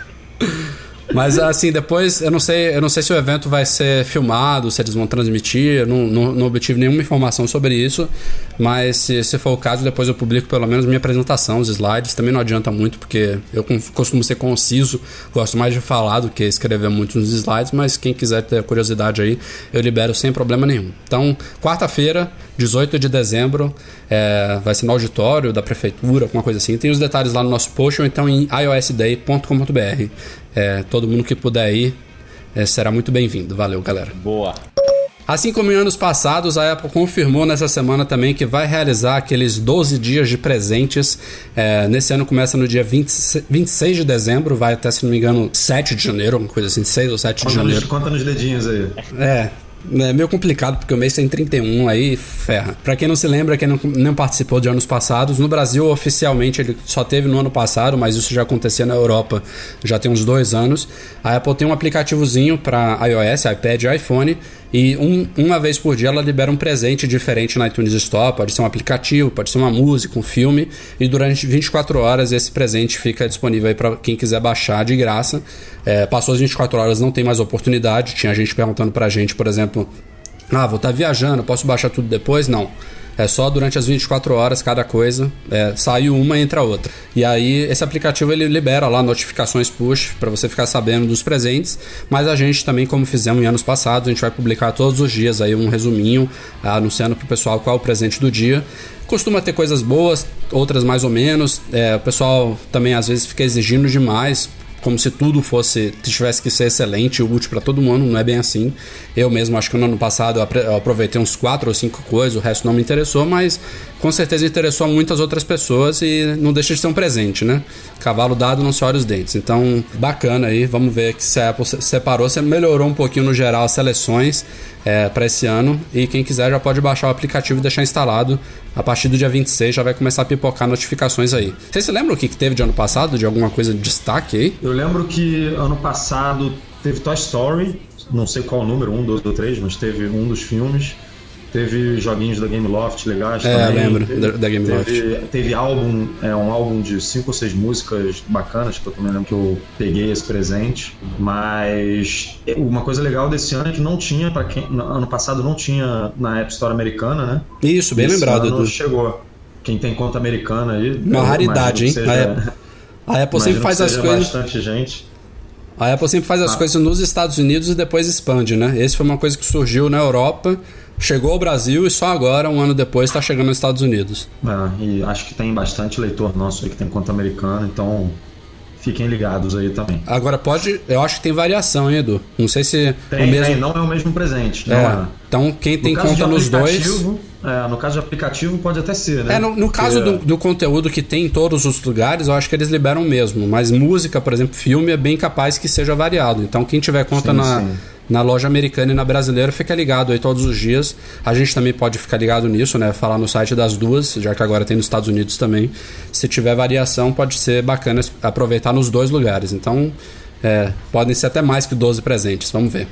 Mas assim, depois, eu não sei, eu não sei se o evento vai ser filmado, se eles vão transmitir, não, não, não obtive nenhuma informação sobre isso, mas se, se, for o caso, depois eu publico pelo menos minha apresentação, os slides, também não adianta muito, porque eu costumo ser conciso, gosto mais de falar do que escrever muito nos slides, mas quem quiser ter curiosidade aí, eu libero sem problema nenhum. Então, quarta-feira, 18 de dezembro, é, vai ser no auditório da prefeitura, alguma coisa assim. Tem os detalhes lá no nosso post ou então em iosday.com.br. É, todo mundo que puder ir é, será muito bem-vindo. Valeu, galera. Boa. Assim como em anos passados, a Apple confirmou nessa semana também que vai realizar aqueles 12 dias de presentes. É, nesse ano começa no dia 20, 26 de dezembro, vai até, se não me engano, 7 de janeiro, uma coisa assim, 6 ou 7 conta de janeiro. Nos, conta nos dedinhos aí. É, é meio complicado porque o mês tem 31, aí ferra. Para quem não se lembra, quem não, não participou de anos passados, no Brasil oficialmente ele só teve no ano passado, mas isso já acontecia na Europa já tem uns dois anos. A Apple tem um aplicativozinho para iOS, iPad e iPhone e um, uma vez por dia ela libera um presente diferente na iTunes Store. Pode ser um aplicativo, pode ser uma música, um filme. E durante 24 horas esse presente fica disponível aí para quem quiser baixar de graça. É, passou as 24 horas, não tem mais oportunidade. Tinha gente perguntando pra gente, por exemplo, Ah, vou estar tá viajando, posso baixar tudo depois? Não. É só durante as 24 horas cada coisa. É, uma entra outra. E aí esse aplicativo ele libera lá notificações push para você ficar sabendo dos presentes. Mas a gente também, como fizemos em anos passados, a gente vai publicar todos os dias aí um resuminho anunciando pro pessoal qual é o presente do dia. Costuma ter coisas boas, outras mais ou menos. É, o pessoal também às vezes fica exigindo demais como se tudo fosse tivesse que ser excelente e útil para todo mundo, não é bem assim. Eu mesmo acho que no ano passado eu aproveitei uns quatro ou cinco coisas, o resto não me interessou, mas com certeza interessou a muitas outras pessoas e não deixa de ser um presente, né? Cavalo dado não se olha os dentes. Então, bacana aí, vamos ver que se a Apple separou, você melhorou um pouquinho no geral as seleções é, para esse ano e quem quiser já pode baixar o aplicativo e deixar instalado. A partir do dia 26 já vai começar a pipocar notificações aí. Vocês se lembram o que teve de ano passado, de alguma coisa de destaque aí? Eu lembro que ano passado teve Toy Story, não sei qual o número, um, dois ou três, mas teve um dos filmes. Teve joguinhos da Game Loft legais é, também. lembro, teve, da, Game Loft. Teve, teve, álbum, é, um álbum de cinco ou seis músicas bacanas, que eu também lembro que eu peguei esse presente. Mas uma coisa legal desse ano é que não tinha, para quem. Ano passado não tinha na App Store americana, né? Isso, bem esse lembrado. Ano chegou. Quem tem conta americana aí. Uma raridade, hein? Seja, a Apple sempre faz as coisas. bastante gente. A Apple sempre faz as ah. coisas nos Estados Unidos e depois expande, né? Esse foi uma coisa que surgiu na Europa chegou ao Brasil e só agora, um ano depois, está chegando nos Estados Unidos. É, e acho que tem bastante leitor nosso aí que tem conta americana, então fiquem ligados aí também. Agora pode, eu acho que tem variação, hein, Edu? Não sei se tem, o mesmo tem, não é o mesmo presente. É. é. Então quem tem no conta nos dois, é, no caso de aplicativo pode até ser, né? É, no, no caso do, do, conteúdo que tem em todos os lugares, eu acho que eles liberam mesmo. Mas música, por exemplo, filme é bem capaz que seja variado. Então quem tiver conta sim, na sim na loja americana e na brasileira, fica ligado aí todos os dias. A gente também pode ficar ligado nisso, né? Falar no site das duas, já que agora tem nos Estados Unidos também. Se tiver variação, pode ser bacana aproveitar nos dois lugares. Então, é, podem ser até mais que 12 presentes, vamos ver.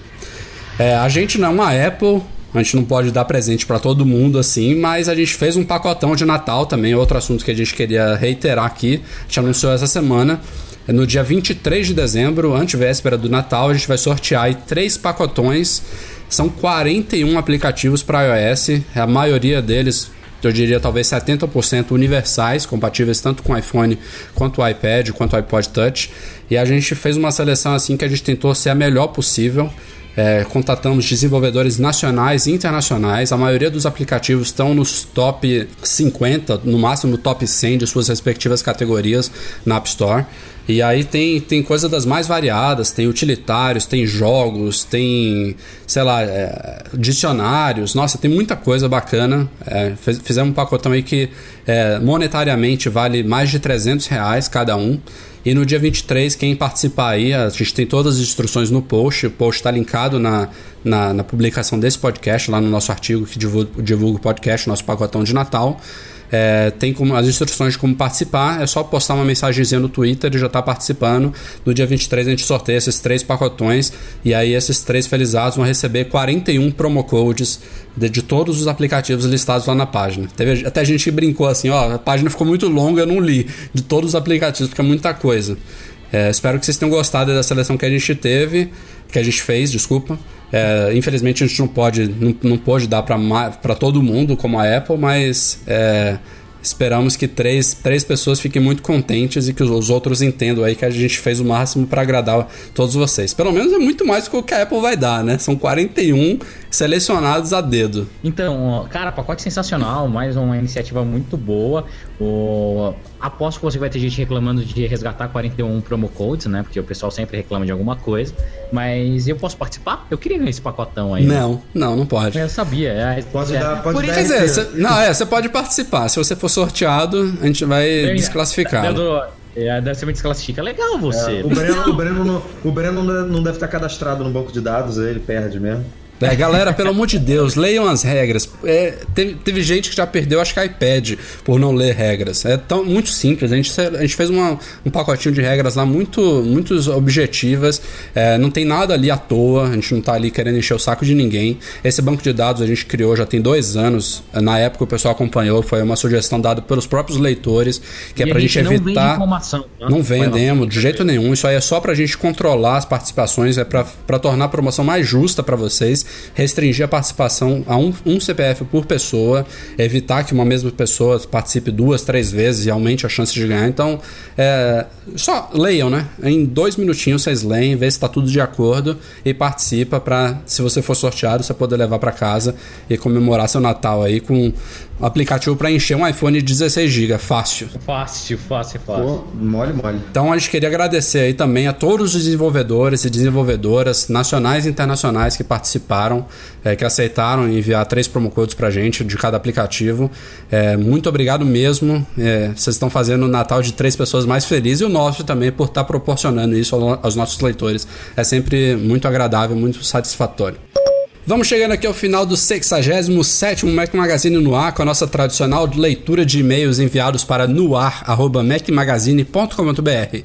É, a gente não é uma Apple, a gente não pode dar presente para todo mundo assim, mas a gente fez um pacotão de Natal também, outro assunto que a gente queria reiterar aqui. A gente anunciou essa semana. No dia 23 de dezembro, antevéspera do Natal, a gente vai sortear três pacotões. São 41 aplicativos para iOS, a maioria deles eu diria talvez 70% universais, compatíveis tanto com iPhone quanto iPad, quanto iPod Touch. E a gente fez uma seleção assim que a gente tentou ser a melhor possível. É, contatamos desenvolvedores nacionais e internacionais. A maioria dos aplicativos estão nos top 50, no máximo top 100 de suas respectivas categorias na App Store. E aí tem, tem coisa das mais variadas, tem utilitários, tem jogos, tem, sei lá, é, dicionários. Nossa, tem muita coisa bacana. É, fizemos um pacotão aí que é, monetariamente vale mais de 300 reais cada um. E no dia 23, quem participar aí, a gente tem todas as instruções no post. O post está linkado na, na, na, publicação desse podcast, lá no nosso artigo que divulga, divulga o podcast, nosso pacotão de Natal. É, tem como, as instruções de como participar, é só postar uma mensagenzinha no Twitter e já está participando. No dia 23 a gente sorteia esses três pacotões e aí esses três felizados vão receber 41 promo codes de, de todos os aplicativos listados lá na página. Teve até gente que brincou assim, ó, a página ficou muito longa, eu não li de todos os aplicativos, porque é muita coisa. É, espero que vocês tenham gostado da seleção que a gente teve, que a gente fez, desculpa. É, infelizmente a gente não pode, não, não pôde dar para todo mundo como a Apple, mas é, esperamos que três, três pessoas fiquem muito contentes e que os outros entendam aí que a gente fez o máximo para agradar todos vocês. Pelo menos é muito mais do que a Apple vai dar, né? São 41 selecionados a dedo. Então, cara, pacote sensacional, mais uma iniciativa muito boa. O Aposto que você vai ter gente reclamando de resgatar 41 promo codes, né? Porque o pessoal sempre reclama de alguma coisa. Mas eu posso participar? Eu queria esse pacotão aí. Não, não, não pode. Eu sabia. É, pode é, dar, pode Por dar. Quer dizer, cê, não, é, você pode participar. Se você for sorteado, a gente vai desclassificar. É, deve ser me desclassifica. Legal você. É, o Breno, o Breno, não, o Breno não deve estar cadastrado no banco de dados, ele perde mesmo. É, galera, pelo amor de Deus, leiam as regras. É, teve, teve, gente que já perdeu, acho que iPad, por não ler regras. É tão, muito simples. A gente, a gente fez uma, um pacotinho de regras lá muito, muito objetivas. É, não tem nada ali à toa. A gente não tá ali querendo encher o saco de ninguém. Esse banco de dados a gente criou já tem dois anos. Na época o pessoal acompanhou, foi uma sugestão dada pelos próprios leitores, que é e é pra gente, gente evitar. Não, informação, tá? não vendemos de jeito nenhum. Isso aí é só pra gente controlar as participações, é pra, pra tornar a promoção mais justa para vocês restringir a participação a um, um CPF por pessoa, evitar que uma mesma pessoa participe duas, três vezes e aumente a chance de ganhar. Então, é, só leiam, né? Em dois minutinhos vocês leem, vê se está tudo de acordo e participa para, se você for sorteado, você poder levar para casa e comemorar seu Natal aí com aplicativo para encher um iPhone de 16 GB, fácil. Fácil, fácil, fácil. Pô, mole, mole. Então a gente queria agradecer aí também a todos os desenvolvedores e desenvolvedoras nacionais e internacionais que participaram, é, que aceitaram enviar três promocodes pra gente de cada aplicativo. É, muito obrigado mesmo. É, vocês estão fazendo o Natal de três pessoas mais felizes e o nosso também por estar tá proporcionando isso aos nossos leitores. É sempre muito agradável, muito satisfatório. Vamos chegando aqui ao final do 67º Mac Magazine no ar, com a nossa tradicional leitura de e-mails enviados para noar.macmagazine.com.br.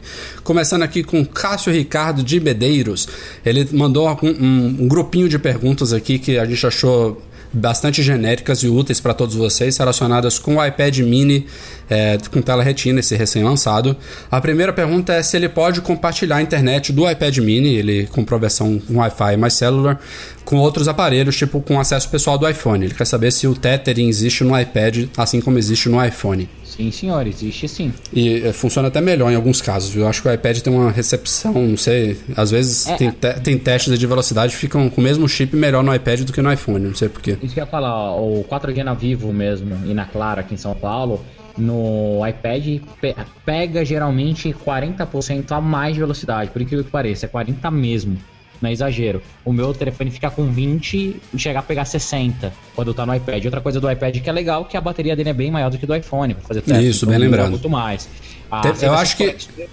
Começando aqui com Cássio Ricardo de Medeiros. Ele mandou um, um, um grupinho de perguntas aqui que a gente achou bastante genéricas e úteis para todos vocês, relacionadas com o iPad mini é, com tela retina, esse recém-lançado. A primeira pergunta é se ele pode compartilhar a internet do iPad mini, ele comprou a versão Wi-Fi mais celular, com outros aparelhos, tipo com acesso pessoal do iPhone. Ele quer saber se o tethering existe no iPad, assim como existe no iPhone. Sim, senhor, existe sim. E é, funciona até melhor em alguns casos, viu? Eu acho que o iPad tem uma recepção, não sei, às vezes é, tem, te tem testes de velocidade que ficam com o mesmo chip melhor no iPad do que no iPhone, não sei porquê. Isso que eu ia falar, o 4G na Vivo mesmo e na Claro aqui em São Paulo, no iPad pe pega geralmente 40% a mais de velocidade, por incrível que pareça, é 40 mesmo não é exagero. O meu telefone fica com 20 e chegar a pegar 60 quando tá no iPad. Outra coisa do iPad que é legal que a bateria dele é bem maior do que do iPhone para fazer teste. Isso, então, bem lembrado. Muito mais. Ah, eu, acho que,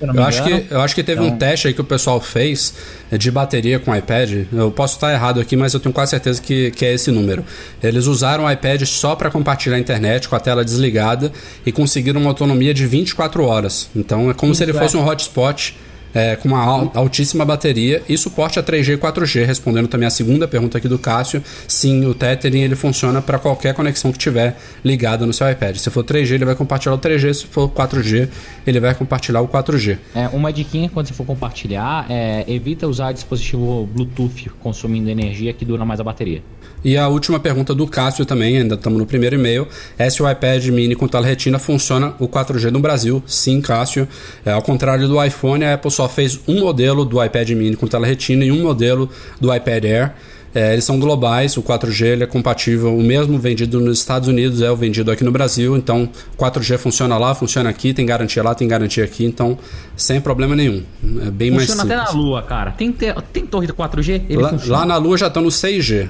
eu, acho que, eu acho que teve então... um teste aí que o pessoal fez de bateria com o iPad. Eu posso estar errado aqui, mas eu tenho quase certeza que, que é esse número. Eles usaram o iPad só para compartilhar a internet com a tela desligada e conseguiram uma autonomia de 24 horas. Então é como Isso se ele fosse um hotspot é, com uma altíssima bateria e suporte a 3G e 4G. Respondendo também a segunda pergunta aqui do Cássio, sim, o Tethering ele funciona para qualquer conexão que tiver ligada no seu iPad. Se for 3G, ele vai compartilhar o 3G, se for 4G, ele vai compartilhar o 4G. É, uma diquinha quando você for compartilhar é evita usar dispositivo Bluetooth consumindo energia que dura mais a bateria. E a última pergunta do Cássio também, ainda estamos no primeiro e-mail, é se o iPad mini com tela retina funciona o 4G no Brasil. Sim, Cássio. É, ao contrário do iPhone, a Apple só fez um modelo do iPad mini com tela retina e um modelo do iPad Air. É, eles são globais, o 4G é compatível, o mesmo vendido nos Estados Unidos é o vendido aqui no Brasil, então 4G funciona lá, funciona aqui, tem garantia lá, tem garantia aqui, então sem problema nenhum. É bem funciona mais simples. Funciona até na Lua, cara. Tem, tem torre do 4G? Lá, lá, na Lua já estão no 6G.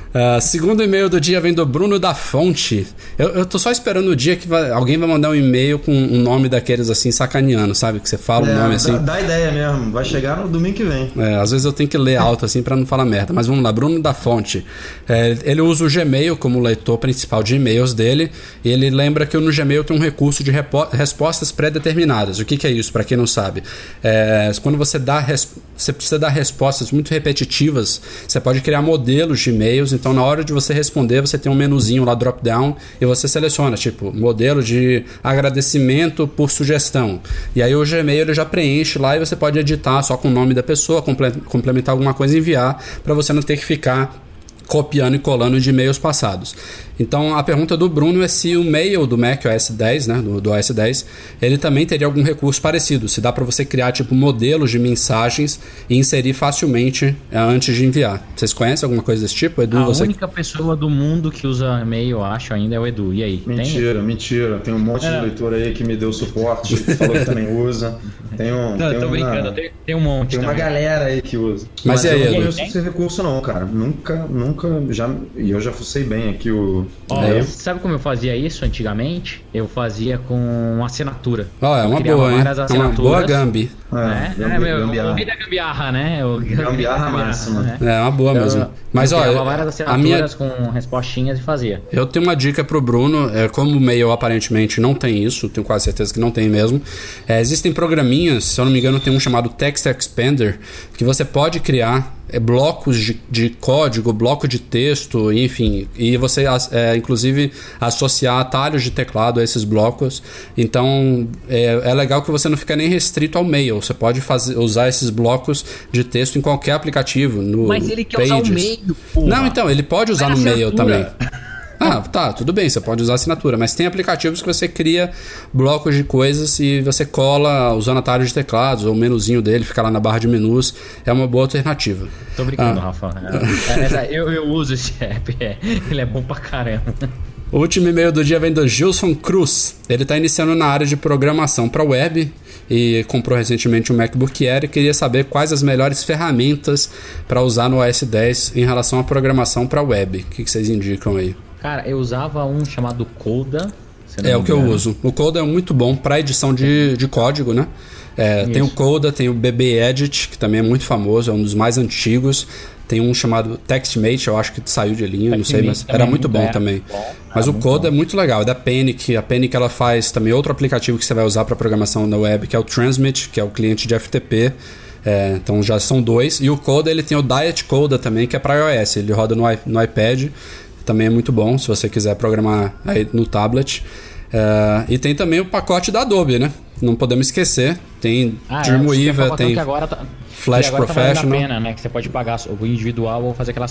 Uh, segundo e-mail do dia vem do Bruno da Fonte. Eu, eu tô só esperando o dia que vai, alguém vai mandar um e-mail com um nome daqueles assim, sacaneando, sabe? Que você fala o é, um nome assim. Dá, dá, ideia mesmo, vai chegar no domingo que vem. É, às vezes eu tenho que ler alto assim para não falar merda. Mas vamos lá, Bruno da Fonte. É, ele usa o Gmail como leitor principal de e-mails dele. E ele lembra que no Gmail tem um recurso de respostas pré-determinadas. O que, que é isso, para quem não sabe? É, quando você dá você precisa dar respostas muito repetitivas, você pode criar modelos de e-mails então, na hora de você responder, você tem um menuzinho lá, drop down, e você seleciona, tipo, modelo de agradecimento por sugestão. E aí o Gmail ele já preenche lá e você pode editar só com o nome da pessoa, complementar alguma coisa e enviar, para você não ter que ficar copiando e colando de e-mails passados. Então a pergunta do Bruno é se o mail do Mac OS 10, né, do, do OS 10, ele também teria algum recurso parecido. Se dá para você criar tipo modelos de mensagens e inserir facilmente é, antes de enviar. Vocês conhecem alguma coisa desse tipo, Edu? A você... única pessoa do mundo que usa e-mail, eu acho, ainda é o Edu. E aí? Mentira, tem? mentira. Tem um monte é. de leitor aí que me deu suporte, falou que também usa. Tem um. Não, tem tô uma, brincando, tem, tem, um monte. Tem também. uma galera aí que usa. Mas, Mas e aí, eu não conheço esse recurso, não, cara. Nunca, nunca. Já, e eu já fucei bem aqui o. Oh, é, sabe como eu fazia isso antigamente? Eu fazia com assinatura. Ó, oh, é uma boa, hein? É uma boa Gambi. É, é, é meu, gambiarra. da gambiarra, né? O gambiarra máxima. Né? É uma boa mesmo. Mas olha, a minha com respostinhas e fazia. Eu tenho uma dica pro Bruno, é, como o mail aparentemente não tem isso, tenho quase certeza que não tem mesmo. É, existem programinhas, se eu não me engano, tem um chamado Text Expander, que você pode criar blocos de, de, código, bloco de texto, enfim, e você é, inclusive associar atalhos de teclado a esses blocos. Então é, é, legal que você não fica nem restrito ao mail. Você pode fazer, usar esses blocos de texto em qualquer aplicativo. No Mas ele quer Pages. usar o mail. Porra. Não, então, ele pode usar no mail também. Ah, tá, tudo bem, você pode usar assinatura, mas tem aplicativos que você cria blocos de coisas e você cola usando atalhos de teclados ou o menuzinho dele, fica lá na barra de menus, é uma boa alternativa. Tô brincando, ah. Rafa. É, é, eu, eu uso esse app, é, ele é bom pra caramba. O último e-mail do dia vem do Gilson Cruz. Ele está iniciando na área de programação para web e comprou recentemente um MacBook Air e queria saber quais as melhores ferramentas para usar no OS 10 em relação à programação para web. O que, que vocês indicam aí? Cara, eu usava um chamado Coda. É o que eu uso. O Coda é muito bom para edição de, de código, né? É, tem o Coda, tem o BB Edit, que também é muito famoso, é um dos mais antigos. Tem um chamado TextMate, eu acho que saiu de linha, não sei, mas era muito bom é também. Mas o Coda é muito legal, é da Panic. A Panic ela faz também outro aplicativo que você vai usar para programação na web, que é o Transmit, que é o cliente de FTP. É, então já são dois. E o Coda ele tem o Diet Coda também, que é para iOS. Ele roda no, no iPad também é muito bom se você quiser programar aí no tablet. Uh, e tem também o pacote da Adobe, né? Não podemos esquecer. Tem ah, é, Dreamweaver, é, tem agora tá, Flash agora Professional. Tá a pena, né? Que você pode pagar o individual ou fazer aquela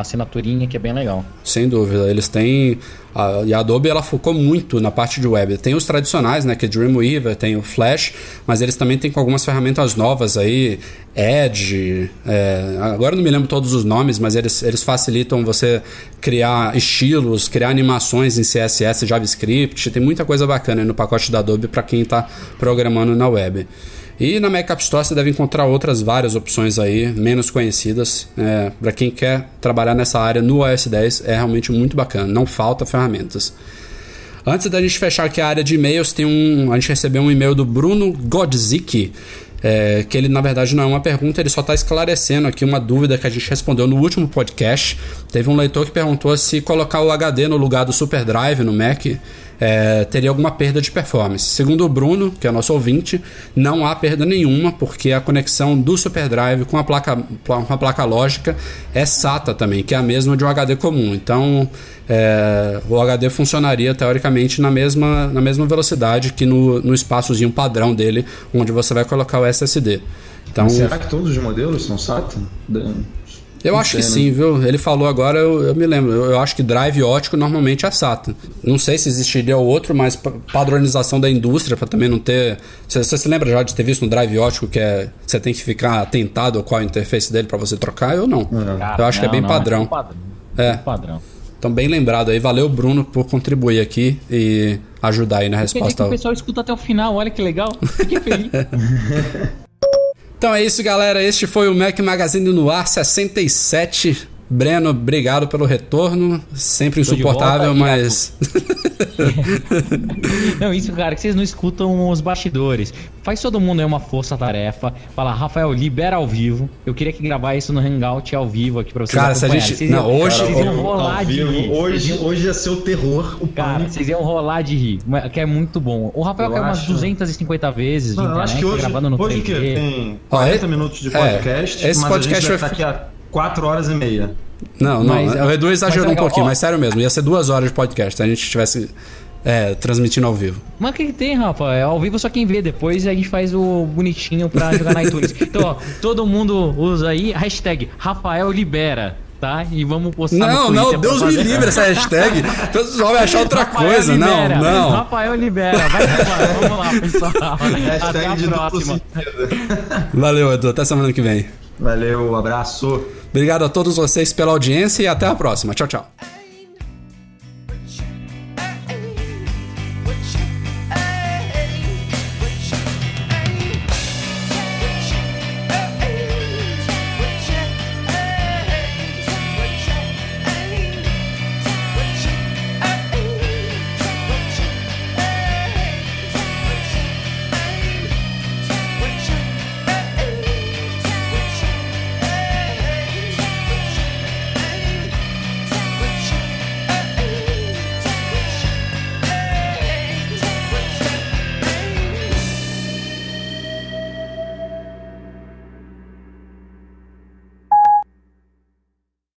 assinaturinha que é bem legal. Sem dúvida. Eles têm. A, e a Adobe ela focou muito na parte de web. Tem os tradicionais, né? Que é Dreamweaver, tem o Flash, mas eles também têm com algumas ferramentas novas aí. Edge. É, agora não me lembro todos os nomes, mas eles, eles facilitam você criar estilos, criar animações em CSS, JavaScript. Tem muita coisa bacana no pacote da Adobe para quem está programando na web. E na Mac App Store você deve encontrar outras várias opções aí, menos conhecidas. É, para quem quer trabalhar nessa área no OS 10, é realmente muito bacana, não falta ferramentas. Antes da gente fechar aqui a área de e-mails, tem um, a gente recebeu um e-mail do Bruno Godzik, é, que ele na verdade não é uma pergunta, ele só está esclarecendo aqui uma dúvida que a gente respondeu no último podcast. Teve um leitor que perguntou se colocar o HD no lugar do SuperDrive no Mac é, teria alguma perda de performance. Segundo o Bruno, que é nosso ouvinte, não há perda nenhuma, porque a conexão do SuperDrive com a placa, com a placa lógica é SATA também, que é a mesma de um HD comum. Então, é, o HD funcionaria teoricamente na mesma, na mesma velocidade que no, no espaçozinho padrão dele, onde você vai colocar o SSD. Então, Será que todos os modelos são SATA? Eu acho que sim, viu? Ele falou agora, eu, eu me lembro. Eu, eu, acho que drive ótico normalmente é SATA. Não sei se existiria outro, mas padronização da indústria para também não ter. Você, você, se lembra já de ter visto um drive ótico que é você tem que ficar atentado qual é a interface dele para você trocar? Eu não. É. eu acho não, que é bem não, padrão. É padrão. É. padrão. Então, bem lembrado aí. Valeu, Bruno, por contribuir aqui e ajudar aí na resposta. Que o pessoal escuta até o final, olha que legal. Fiquei feliz. Então é isso, galera. Este foi o Mac Magazine no ar 67. Breno, obrigado pelo retorno. Sempre insuportável, volta, mas. não, isso, cara, que vocês não escutam os bastidores. Faz todo mundo aí uma força-tarefa. Fala, Rafael, libera ao vivo. Eu queria que gravar isso no Hangout ao vivo aqui pra vocês. Cara, se a gente. Vocês não, iam, hoje. Vocês iam rolar de rir. Hoje, iam... hoje ia ser o terror. O cara, pânico. vocês iam rolar de rir. Que é muito bom. O Rafael caiu umas 250 vezes não, internet, acho que hoje, gravando no hoje 3G. que tem 40 minutos de podcast. É, esse podcast vai estar aqui a 4 horas e meia. Não, não. Mas, o Edu exagerou um pouquinho, ó, mas sério mesmo. Ia ser duas horas de podcast se a gente estivesse é, transmitindo ao vivo. Mas o que, que, tem, Rafa? É ao vivo só quem vê. Depois a gente faz o bonitinho pra jogar na iTunes. Então, ó, todo mundo usa aí hashtag Rafael Libera. Tá? E vamos postar Não, não, Deus me livre essa hashtag. O pessoal vai achar outra Rafael coisa. Libera. Não, não. Rafael Libera. Vai, vamos lá, pessoal. Até a próxima. Valeu, Edu. Até semana que vem. Valeu, abraço. Obrigado a todos vocês pela audiência e até a próxima. Tchau, tchau.